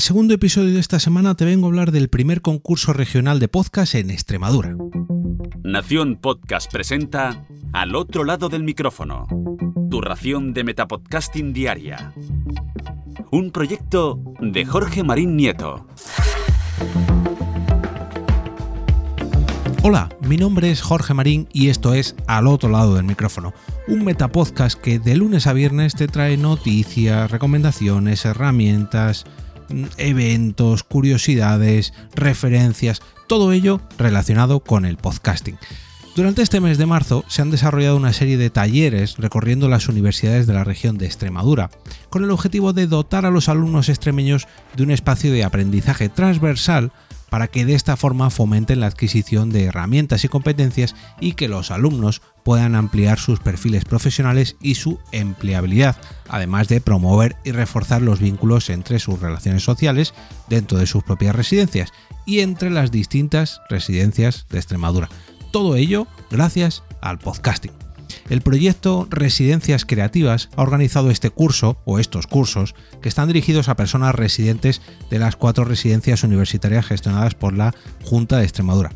el segundo episodio de esta semana te vengo a hablar del primer concurso regional de podcast en Extremadura. Nación Podcast presenta Al otro lado del micrófono, tu ración de Metapodcasting Diaria. Un proyecto de Jorge Marín Nieto. Hola, mi nombre es Jorge Marín y esto es Al otro lado del micrófono, un metapodcast que de lunes a viernes te trae noticias, recomendaciones, herramientas, eventos, curiosidades, referencias, todo ello relacionado con el podcasting. Durante este mes de marzo se han desarrollado una serie de talleres recorriendo las universidades de la región de Extremadura, con el objetivo de dotar a los alumnos extremeños de un espacio de aprendizaje transversal para que de esta forma fomenten la adquisición de herramientas y competencias y que los alumnos puedan ampliar sus perfiles profesionales y su empleabilidad, además de promover y reforzar los vínculos entre sus relaciones sociales dentro de sus propias residencias y entre las distintas residencias de Extremadura. Todo ello gracias al podcasting. El proyecto Residencias Creativas ha organizado este curso o estos cursos que están dirigidos a personas residentes de las cuatro residencias universitarias gestionadas por la Junta de Extremadura.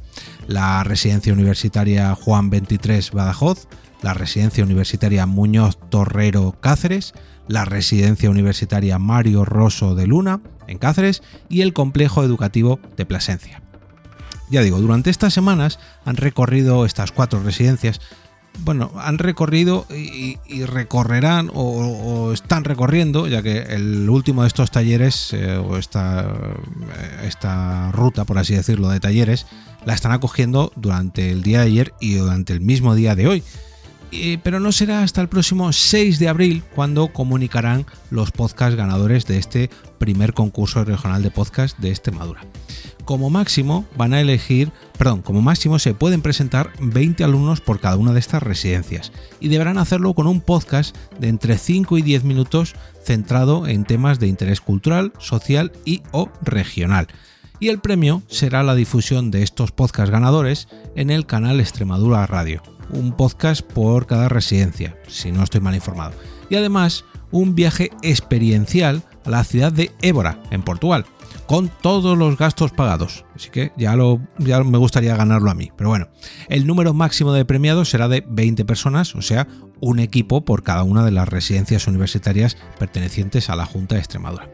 La Residencia Universitaria Juan 23 Badajoz, la Residencia Universitaria Muñoz Torrero Cáceres, la Residencia Universitaria Mario Rosso de Luna en Cáceres y el Complejo Educativo de Plasencia. Ya digo, durante estas semanas han recorrido estas cuatro residencias bueno, han recorrido y, recorrerán o, están recorriendo, ya que el último de estos talleres, eh, o esta, eh, esta ruta, por así decirlo, de talleres, la están acogiendo durante el día de ayer y durante el mismo día de hoy. Pero no será hasta el próximo 6 de abril cuando comunicarán los podcast ganadores de este primer concurso regional de podcast de Extremadura como máximo van a elegir, perdón, como máximo se pueden presentar 20 alumnos por cada una de estas residencias y deberán hacerlo con un podcast de entre 5 y 10 minutos centrado en temas de interés cultural, social y o regional. Y el premio será la difusión de estos podcasts ganadores en el canal Extremadura Radio, un podcast por cada residencia, si no estoy mal informado. Y además, un viaje experiencial a la ciudad de Évora, en Portugal, con todos los gastos pagados. Así que ya, lo, ya me gustaría ganarlo a mí. Pero bueno, el número máximo de premiados será de 20 personas, o sea, un equipo por cada una de las residencias universitarias pertenecientes a la Junta de Extremadura.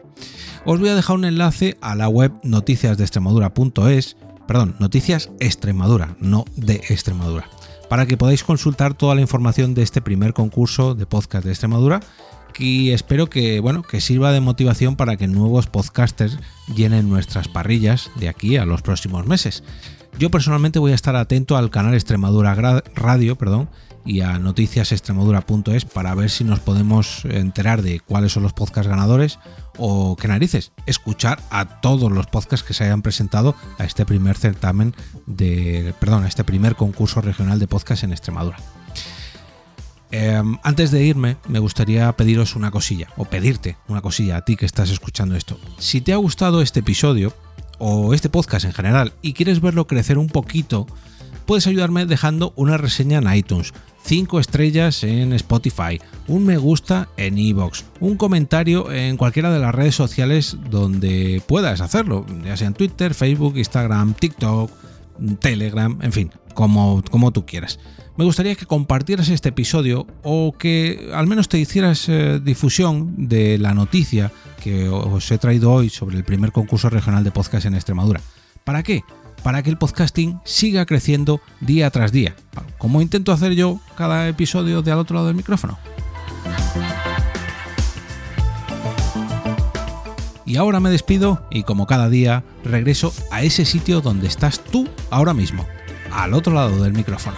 Os voy a dejar un enlace a la web noticiasdeextremadura.es, perdón, Noticias Extremadura, no de Extremadura, para que podáis consultar toda la información de este primer concurso de podcast de Extremadura y espero que, bueno, que sirva de motivación para que nuevos podcasters llenen nuestras parrillas de aquí a los próximos meses. Yo personalmente voy a estar atento al canal Extremadura Radio perdón, y a noticiasextremadura.es para ver si nos podemos enterar de cuáles son los podcasts ganadores o qué narices, escuchar a todos los podcasts que se hayan presentado a este primer certamen de, perdón, a este primer concurso regional de podcast en Extremadura. Em, antes de irme, me gustaría pediros una cosilla, o pedirte una cosilla a ti que estás escuchando esto. Si te ha gustado este episodio, o este podcast en general, y quieres verlo crecer un poquito, puedes ayudarme dejando una reseña en iTunes, 5 estrellas en Spotify, un me gusta en iVoox, un comentario en cualquiera de las redes sociales donde puedas hacerlo, ya sea en Twitter, Facebook, Instagram, TikTok, Telegram, en fin, como, como tú quieras. Me gustaría que compartieras este episodio o que al menos te hicieras eh, difusión de la noticia que os he traído hoy sobre el primer concurso regional de podcast en Extremadura. ¿Para qué? Para que el podcasting siga creciendo día tras día, como intento hacer yo cada episodio de al otro lado del micrófono. Y ahora me despido y como cada día regreso a ese sitio donde estás tú ahora mismo, al otro lado del micrófono.